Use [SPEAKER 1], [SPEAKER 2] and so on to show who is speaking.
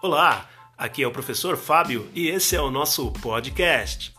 [SPEAKER 1] Olá, aqui é o professor Fábio e esse é o nosso podcast.